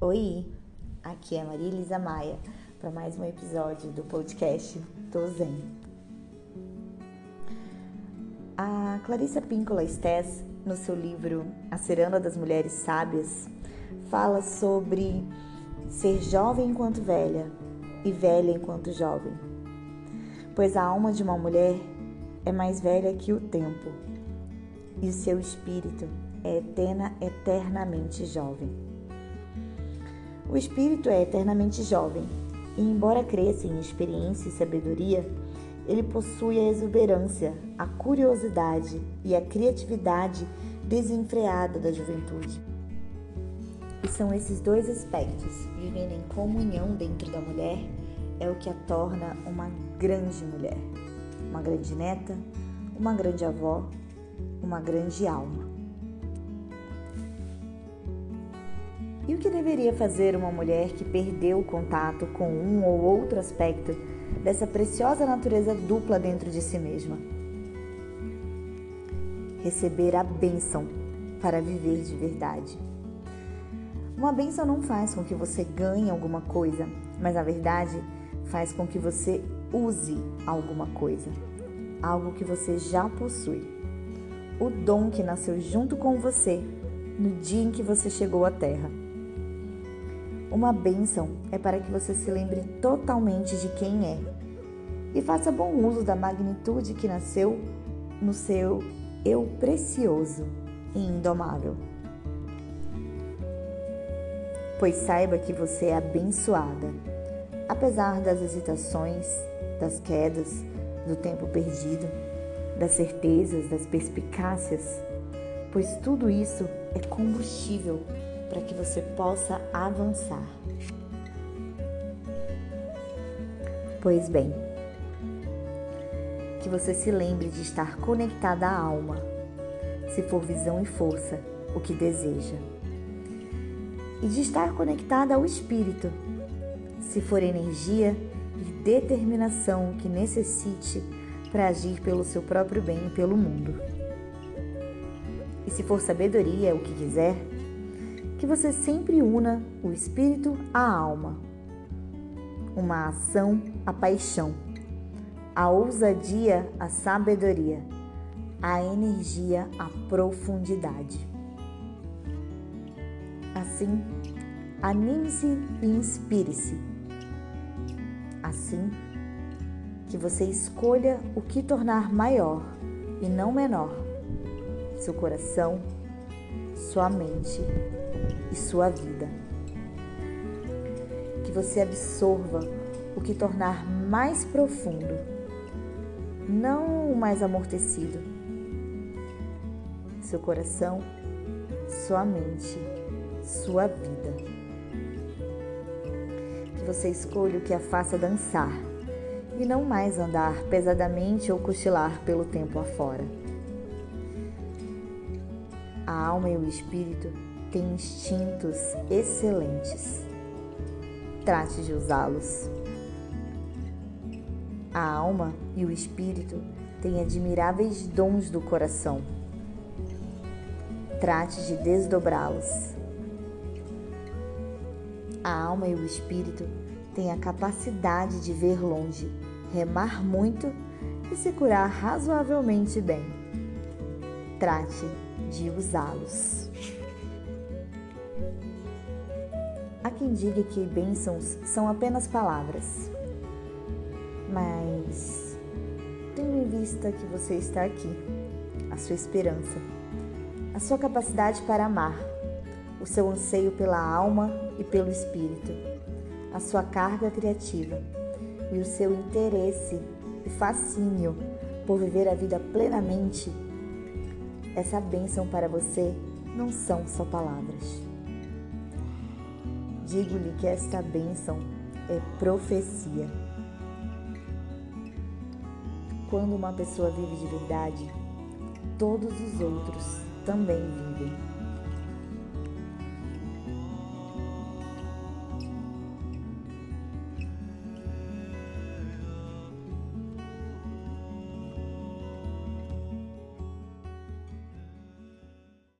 Oi, aqui é Maria Elisa Maia para mais um episódio do podcast Tô Zen. A Clarissa Píncola Estés, no seu livro A Ceranda das Mulheres Sábias, fala sobre ser jovem enquanto velha e velha enquanto jovem. Pois a alma de uma mulher é mais velha que o tempo e o seu espírito é eterna, eternamente jovem. O espírito é eternamente jovem e, embora cresça em experiência e sabedoria, ele possui a exuberância, a curiosidade e a criatividade desenfreada da juventude. E são esses dois aspectos, vivendo em comunhão dentro da mulher, é o que a torna uma grande mulher, uma grande neta, uma grande avó, uma grande alma. E o que deveria fazer uma mulher que perdeu o contato com um ou outro aspecto dessa preciosa natureza dupla dentro de si mesma? Receber a bênção para viver de verdade. Uma bênção não faz com que você ganhe alguma coisa, mas na verdade faz com que você use alguma coisa, algo que você já possui. O dom que nasceu junto com você no dia em que você chegou à Terra. Uma bênção é para que você se lembre totalmente de quem é. E faça bom uso da magnitude que nasceu no seu eu precioso e indomável. Pois saiba que você é abençoada, apesar das hesitações, das quedas, do tempo perdido, das certezas, das perspicácias, pois tudo isso é combustível para que você possa avançar. Pois bem, que você se lembre de estar conectada à alma, se for visão e força, o que deseja, e de estar conectada ao espírito, se for energia e determinação que necessite para agir pelo seu próprio bem e pelo mundo. E se for sabedoria, o que quiser, que você sempre una o espírito à alma, uma ação à paixão, a ousadia à sabedoria, a energia à profundidade. Assim, anime-se e inspire-se. Assim, que você escolha o que tornar maior e não menor, seu coração, sua mente e sua vida. Que você absorva o que tornar mais profundo, não o mais amortecido. Seu coração, sua mente, sua vida. Que você escolha o que a faça dançar e não mais andar pesadamente ou cochilar pelo tempo afora. A alma e o espírito tem instintos excelentes. Trate de usá-los. A alma e o espírito têm admiráveis dons do coração. Trate de desdobrá-los. A alma e o espírito têm a capacidade de ver longe, remar muito e se curar razoavelmente bem. Trate de usá-los. Há quem diga que bênçãos são apenas palavras, mas tendo em vista que você está aqui, a sua esperança, a sua capacidade para amar, o seu anseio pela alma e pelo espírito, a sua carga criativa e o seu interesse e fascínio por viver a vida plenamente, essa bênção para você não são só palavras Digo-lhe que esta bênção é profecia. Quando uma pessoa vive de verdade, todos os outros também vivem.